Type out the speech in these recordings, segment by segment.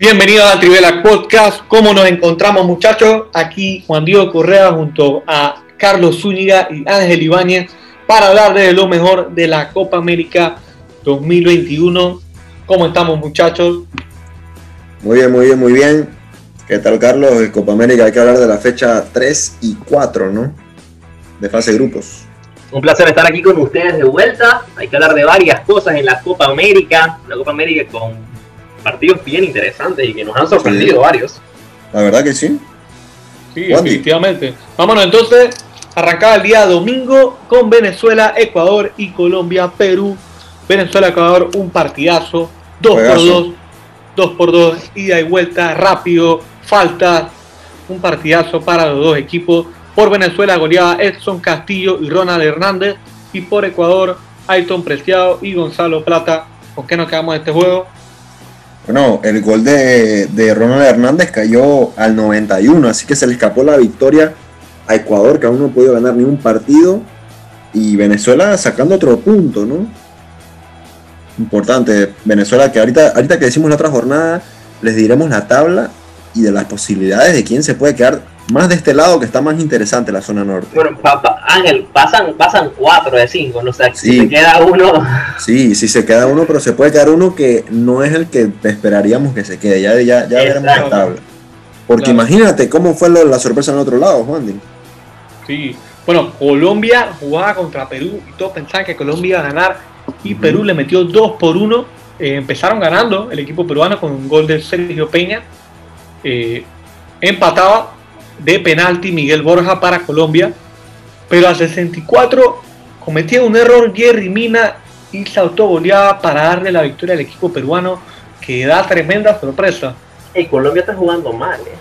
Bienvenidos a Trivela Podcast. ¿Cómo nos encontramos, muchachos? Aquí Juan Diego Correa junto a Carlos Zúñiga y Ángel Ibáñez para hablar de lo mejor de la Copa América 2021. ¿Cómo estamos, muchachos? Muy bien, muy bien, muy bien. ¿Qué tal, Carlos? En Copa América hay que hablar de la fecha 3 y 4, ¿no? De fase de grupos. Un placer estar aquí con ustedes de vuelta. Hay que hablar de varias cosas en la Copa América. La Copa América con partidos bien interesantes y que nos han sorprendido varios. La verdad que sí. Sí, definitivamente. Vámonos entonces. Arrancaba el día domingo con Venezuela, Ecuador y Colombia, Perú. Venezuela, Ecuador, un partidazo. 2 por 2 2 por 2 ida y vuelta, rápido, falta. Un partidazo para los dos equipos. Por Venezuela goleaba Edson Castillo y Ronald Hernández. Y por Ecuador, Ayton Preciado y Gonzalo Plata. ¿Con qué nos quedamos de este juego? Bueno, el gol de, Ronald Hernández cayó al 91, así que se le escapó la victoria a Ecuador, que aún no ha podido ganar ni un partido, y Venezuela sacando otro punto, ¿no? Importante, Venezuela, que ahorita, ahorita que decimos la otra jornada, les diremos la tabla y de las posibilidades de quién se puede quedar más de este lado que está más interesante la zona norte. Bueno, Ángel, pasan, pasan cuatro de cinco, ¿no? sé si se queda uno. Sí, si se queda uno, pero se puede quedar uno que no es el que esperaríamos que se quede. Ya, ya, ya veremos la tabla. Porque imagínate cómo fue la sorpresa en el otro lado, Juan. Sí, bueno, Colombia jugaba contra Perú y todos pensaban que Colombia iba a ganar y Perú le metió dos por uno. Eh, empezaron ganando el equipo peruano con un gol de Sergio Peña. Eh, empataba de penalti Miguel Borja para Colombia, pero a 64 cometía un error Jerry Mina y se autogoleaba para darle la victoria al equipo peruano, que da tremenda sorpresa. Y Colombia está jugando mal, ¿eh?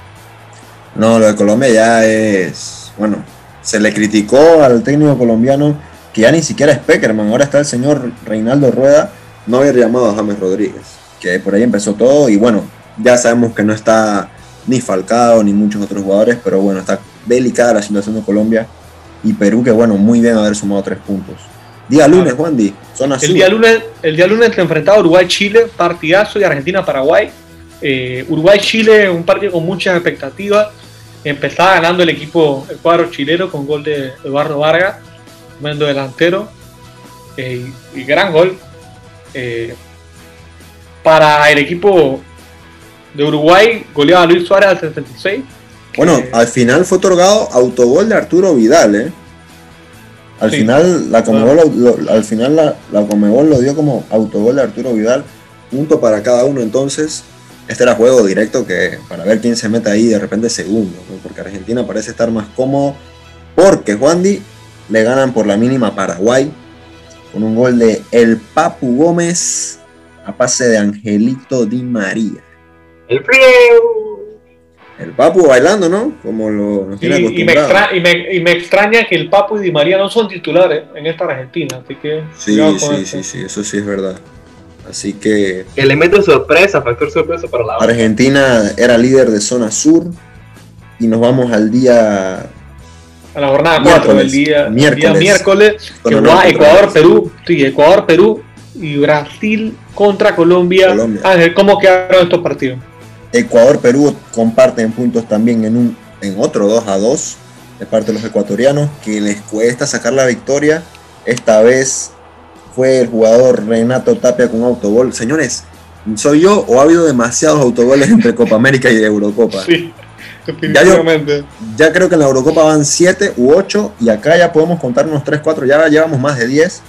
No, lo de Colombia ya es. Bueno, se le criticó al técnico colombiano que ya ni siquiera es Peckerman, ahora está el señor Reinaldo Rueda, no había llamado a James Rodríguez, que por ahí empezó todo y bueno, ya sabemos que no está ni Falcao, ni muchos otros jugadores, pero bueno, está delicada la situación de Colombia y Perú, que bueno, muy bien haber sumado tres puntos. Día lunes, Juan Di, zona el Día lunes, el día lunes se enfrentaba Uruguay-Chile, partidazo, y Argentina-Paraguay. Eh, Uruguay-Chile, un partido con muchas expectativas. Empezaba ganando el equipo, el cuadro chileno, con gol de Eduardo Vargas, tremendo delantero. Eh, y, gran gol. Eh, para el equipo de Uruguay goleaba a Luis Suárez al 76. Bueno, al final fue otorgado autogol de Arturo Vidal, ¿eh? Al final la Comebol, lo, al final la, la lo dio como autogol de Arturo Vidal, punto para cada uno. Entonces, este era juego directo que para ver quién se mete ahí de repente segundo, porque Argentina parece estar más cómodo, porque Juan Di le ganan por la mínima a Paraguay con un gol de El Papu Gómez a pase de Angelito Di María. El frío. El Papu bailando, ¿no? Como lo nos tiene y, y, me extraña que el Papu y Di María no son titulares en esta Argentina, así que... Sí, sí, sí, sí, eso sí es verdad. Así que... Que le mete sorpresa, factor sorpresa para la... Argentina era líder de zona sur y nos vamos al día... A la jornada 4, el día miércoles, día miércoles que va Ecuador-Perú, sí, Ecuador-Perú y Brasil contra Colombia. Colombia. Ángel, ¿cómo quedaron estos partidos? Ecuador-Perú comparten puntos también en, un, en otro 2 a 2 de parte de los ecuatorianos, que les cuesta sacar la victoria. Esta vez fue el jugador Renato Tapia con autogol. Señores, ¿soy yo o ha habido demasiados autogoles entre Copa América y Eurocopa? Sí, ya, ya creo que en la Eurocopa van 7 u 8 y acá ya podemos contar unos 3, 4, ya llevamos más de 10.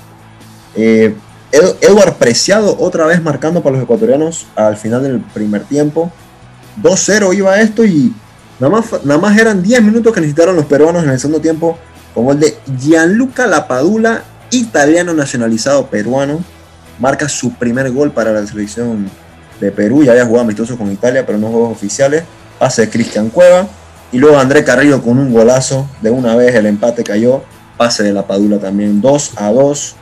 Eh, Edward Preciado otra vez marcando para los ecuatorianos al final del primer tiempo. 2-0 iba esto y nada más, nada más eran 10 minutos que necesitaron los peruanos en el segundo tiempo con el de Gianluca Lapadula, italiano nacionalizado peruano. Marca su primer gol para la selección de Perú. Ya había jugado amistoso con Italia, pero no juegos oficiales. Pase de Cristian Cueva. Y luego André Carrillo con un golazo. De una vez el empate cayó. Pase de Lapadula también. 2 a 2.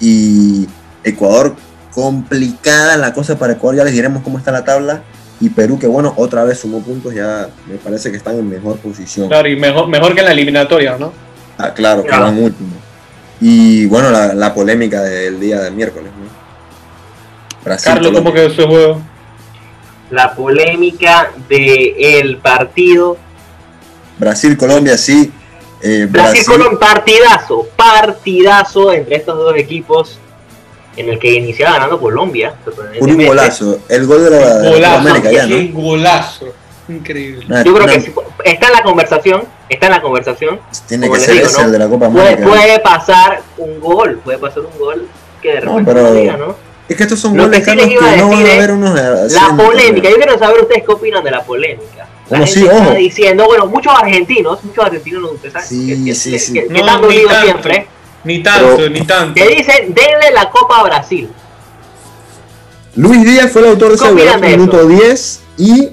Y Ecuador, complicada la cosa para Ecuador. Ya les diremos cómo está la tabla y Perú que bueno, otra vez sumó puntos, ya me parece que están en mejor posición. Claro, y mejor, mejor que en la eliminatoria, ¿no? Ah, claro, que van último. Y bueno, la, polémica del día del miércoles, ¿no? Brasil, Carlos, ¿cómo quedó ese juego? la polémica del partido. Brasil-Colombia, sí. Eh, Brasil-Colombia, partidazo, partidazo entre estos dos equipos en el que iniciaba ganando Colombia. Un golazo, el gol de la, golazo, América ya, ¿no? Un golazo, increíble. Yo creo que está en la conversación, está en la conversación. Tiene que ser ese el de la Copa América. Puede, pasar un gol, puede pasar un gol que de repente no, diga, ¿no? Es que estos son goles que, que no van a haber unos La polémica, yo quiero saber ustedes qué opinan de la polémica. La bueno, sí, ojo. diciendo, bueno, muchos argentinos, muchos argentinos, ustedes saben, sí, que, sí, sí. que, que no, tanto siempre ni tanto, ni tanto. Que dicen, denle la copa a Brasil. Luis Díaz fue el autor de ese gol minuto 10 y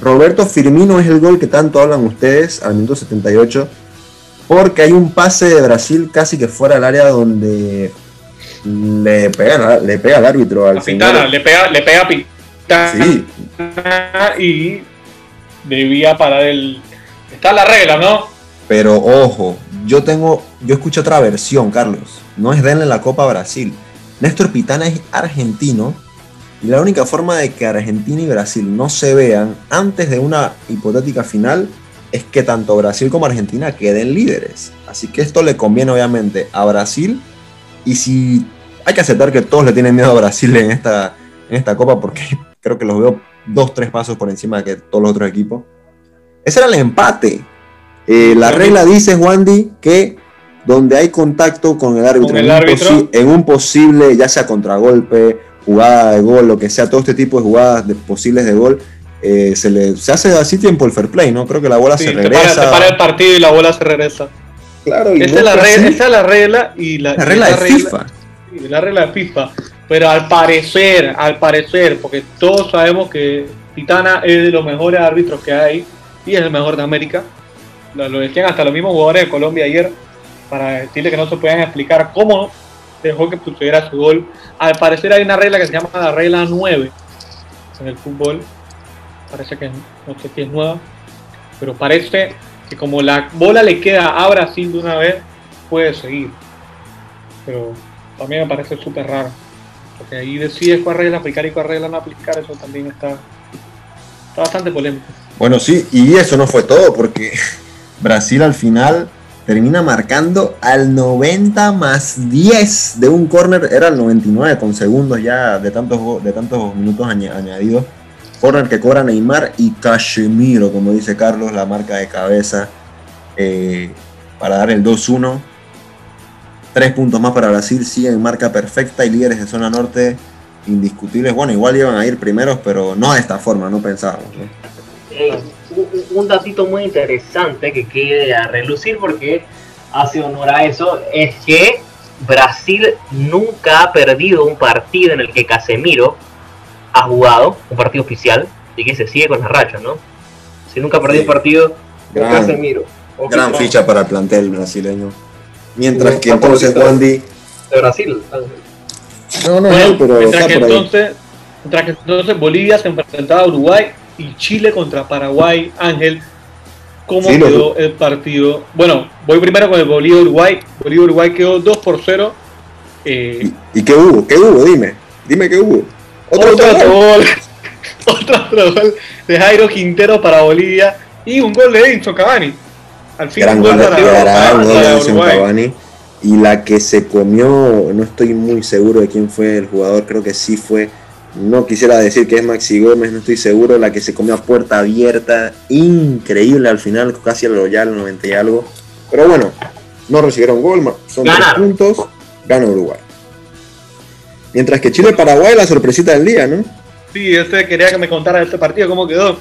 Roberto Firmino es el gol que tanto hablan ustedes al minuto 78 porque hay un pase de Brasil casi que fuera del área donde le pega, le pega al árbitro al final. le pega, le pega a Pitana sí. y debía parar el... Está la regla, ¿no? Pero ojo, yo tengo, yo escucho otra versión, Carlos. No es denle la Copa a Brasil. Néstor Pitana es argentino y la única forma de que Argentina y Brasil no se vean antes de una hipotética final es que tanto Brasil como Argentina queden líderes. Así que esto le conviene obviamente a Brasil y si hay que aceptar que todos le tienen miedo a Brasil en esta, en esta copa porque creo que los veo dos, tres pasos por encima de todos los otros equipos. Ese era el empate. Eh, la regla dice, Wandy, que donde hay contacto con el árbitro, En, un posible, ya sea contragolpe, jugada de gol, lo que sea, todo este tipo de jugadas de, posibles de gol, eh, se, le, se hace así tiempo el fair play, ¿no? Creo que la bola se regresa. Se para, el partido y la bola se regresa. Claro, esa, es la regla, esa es la regla y la, regla de FIFA. la regla de FIFA. Pero al parecer, al parecer, porque todos sabemos que Titana es de los mejores árbitros que hay y es el mejor de América lo decían hasta los mismos jugadores de Colombia ayer, para decirle que no se podían explicar cómo dejó que pusiera su gol. Al parecer hay una regla que se llama la regla 9 en el fútbol. Parece que no sé si es nueva, pero parece que como la bola le queda a Brasil de una vez, puede seguir. Pero también me parece súper raro. Porque ahí decides cuál regla aplicar y cuál regla no aplicar, eso también está, está bastante polémico. Bueno, sí, y eso no fue todo, porque Brasil al final termina marcando al 90 más 10 de un corner, era el 99 con segundos ya de tantos, de tantos minutos añadidos. Corner que cobra Neymar y Casemiro, como dice Carlos, la marca de cabeza eh, para dar el 2-1. Tres puntos más para Brasil, siguen marca perfecta y líderes de zona norte indiscutibles. Bueno, igual iban a ir primeros, pero no de esta forma, no pensábamos un datito muy interesante que quede a relucir porque hace honor a eso es que Brasil nunca ha perdido un partido en el que Casemiro ha jugado, un partido oficial, y que se sigue con la racha, ¿no? Si nunca ha perdido un partido, gran, Casemiro. Gran ficha para el plantel brasileño. Mientras que entonces Wandy... De Brasil. No, no, pero mientras que, entonces, mientras que entonces Bolivia se enfrentaba a Uruguay y Chile contra Paraguay. Ángel, ¿cómo quedó el partido? Bueno, voy primero con el Bolívar-Uruguay. Bolívar-Uruguay quedó 2 por 0. Eh, ¿Y, qué hubo? ¿Qué hubo? Dime, dime qué hubo. Otro, gol. otro gol de Jairo Quintero para Bolivia y un gol de Edinson Cavani. Al fin, un gol, de Edinson Cavani. Y la que se comió, no estoy muy seguro de quién fue el jugador, creo que sí fue no quisiera decir que es Maxi Gómez, no estoy seguro. La que se comió a puerta abierta, increíble al final, casi al Royal 90 y algo. Pero bueno, no recibieron gol, son tres puntos, gana Uruguay. Mientras que Chile-Paraguay, la sorpresita del día, ¿no? Sí, este quería que me contara este partido, cómo quedó.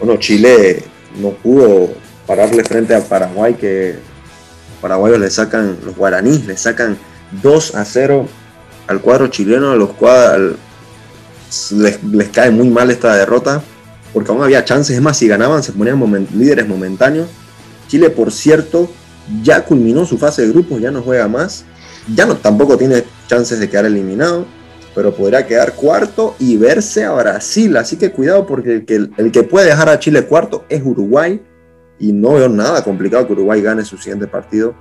Bueno, Chile no pudo pararle frente a Paraguay, que los paraguayos le sacan, los guaraníes le sacan 2 a 0 al cuadro chileno, a los cuadros, les, cae muy mal esta derrota, porque aún había chances, es más, si ganaban se ponían líderes momentáneos. Chile, por cierto, ya culminó su fase de grupos, ya no juega más, ya no, tampoco tiene chances de quedar eliminado, pero podría quedar cuarto y verse a Brasil, así que cuidado porque el que, el que puede dejar a Chile cuarto es Uruguay, y no veo nada complicado que Uruguay gane su siguiente partido.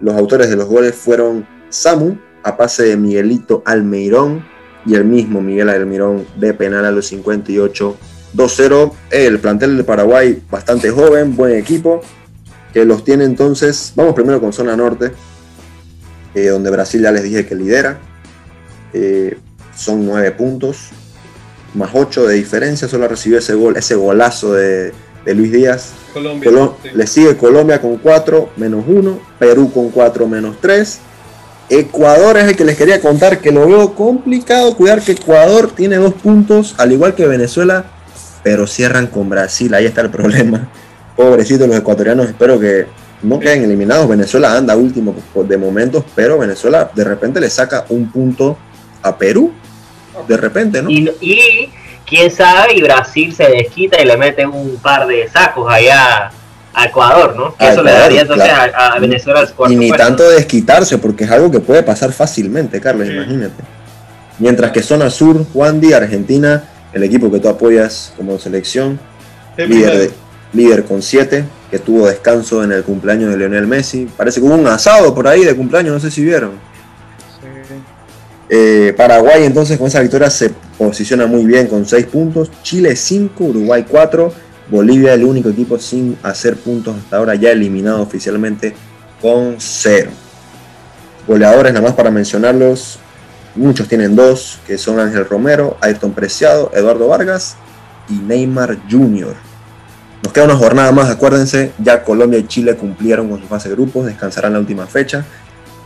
Los autores de los goles fueron Samu, a pase de Miguelito Almeirón, y el mismo Miguel Almirón de penal a los 58. 2-0. El plantel de Paraguay bastante joven, buen equipo, que los tiene entonces. Vamos primero con zona norte, eh, donde Brasil ya les dije que lidera. Eh, son 9 puntos, más 8 de diferencia. Solo recibió ese gol, ese golazo de, Luis Díaz. Colombia, Le sigue Colombia con 4, menos 1. Perú con 4, menos 3. Ecuador es el que les quería contar que lo veo complicado cuidar que Ecuador tiene dos puntos, al igual que Venezuela, pero cierran con Brasil. Ahí está el problema. Pobrecitos los ecuatorianos, espero que no queden eliminados. Venezuela anda último de momentos, pero Venezuela de repente le saca un punto a Perú. De repente, ¿no? Y, quién sabe, y Brasil se desquita y le mete un par de sacos allá a Ecuador, ¿no? Que eso le daría entonces a, Venezuela el Y ni tanto desquitarse, porque es algo que puede pasar fácilmente, Carlos, imagínate. Mientras que zona sur, Juan Díaz, Argentina, el equipo que tú apoyas como selección, líder, líder con 7, que tuvo descanso en el cumpleaños de Lionel Messi. Parece que hubo un asado por ahí de cumpleaños, no sé si vieron. Eh, Paraguay entonces con esa victoria se posiciona muy bien con 6 puntos. Chile 5, Uruguay 4. Bolivia el único equipo sin hacer puntos hasta ahora ya eliminado oficialmente con 0. Goleadores nada más para mencionarlos. Muchos tienen dos, que son Ángel Romero, Ayrton Preciado, Eduardo Vargas y Neymar Jr. Nos queda una jornada más, acuérdense, ya Colombia y Chile cumplieron con su fase de grupos, descansarán la última fecha.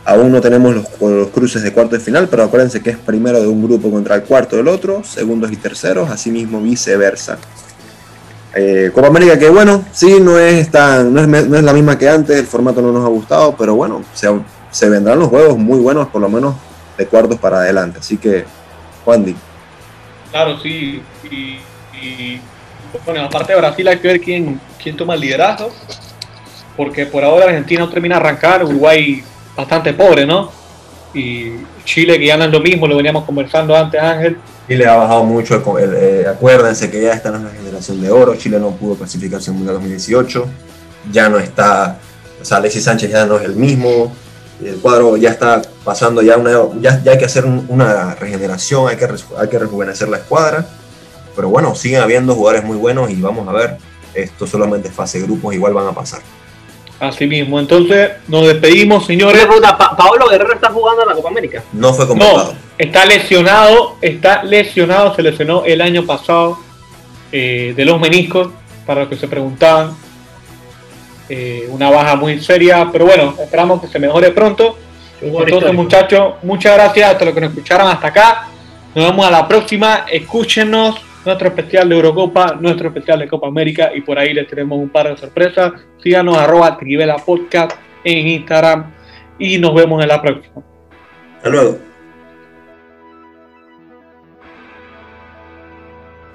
Aún no tenemos los, cruces de cuarto de final, pero acuérdense que es primero de un grupo contra el cuarto del otro, segundos y terceros, asimismo viceversa. Eh, Copa América que bueno, sí, no es, tan, no es, no, es, la misma que antes, el formato no nos ha gustado, pero bueno, se, se vendrán los juegos muy buenos, por lo menos de cuartos para adelante. Así que, Juan Claro, sí. Y, bueno, aparte de Brasil hay que ver quién, quién toma el liderazgo. Porque por ahora Argentina no termina de arrancar, Uruguay bastante pobre, ¿no? Y Chile que ya no es lo mismo, lo veníamos conversando antes, Ángel. Chile ha bajado mucho, eh, acuérdense que ya está en de oro, Chile no pudo clasificarse en el Mundial 2018, ya no está, o sea, Alexis Sánchez ya no es el mismo, el cuadro ya está pasando, ya, una, ya, hay que hacer una regeneración, hay que, hay que rejuvenecer la escuadra. Pero bueno, siguen habiendo jugadores muy buenos y vamos a ver, esto solamente es fase de grupos, igual van a pasar. Así mismo, entonces nos despedimos, señores. Paolo Guerrero está jugando en la Copa América. No fue convocado. No, está lesionado, está lesionado, se lesionó el año pasado eh, de los meniscos, para los que se preguntaban. Eh, una baja muy seria, pero bueno, esperamos que se mejore pronto. Entonces, muchachos, muchas gracias a todos los que nos escucharon hasta acá. Nos vemos a la próxima. Escúchenos nuestro especial de Eurocopa, nuestro especial de Copa América y por ahí les tenemos un par de sorpresas. Síganos arroba Trivela Podcast en Instagram y nos vemos en la próxima. Hasta luego.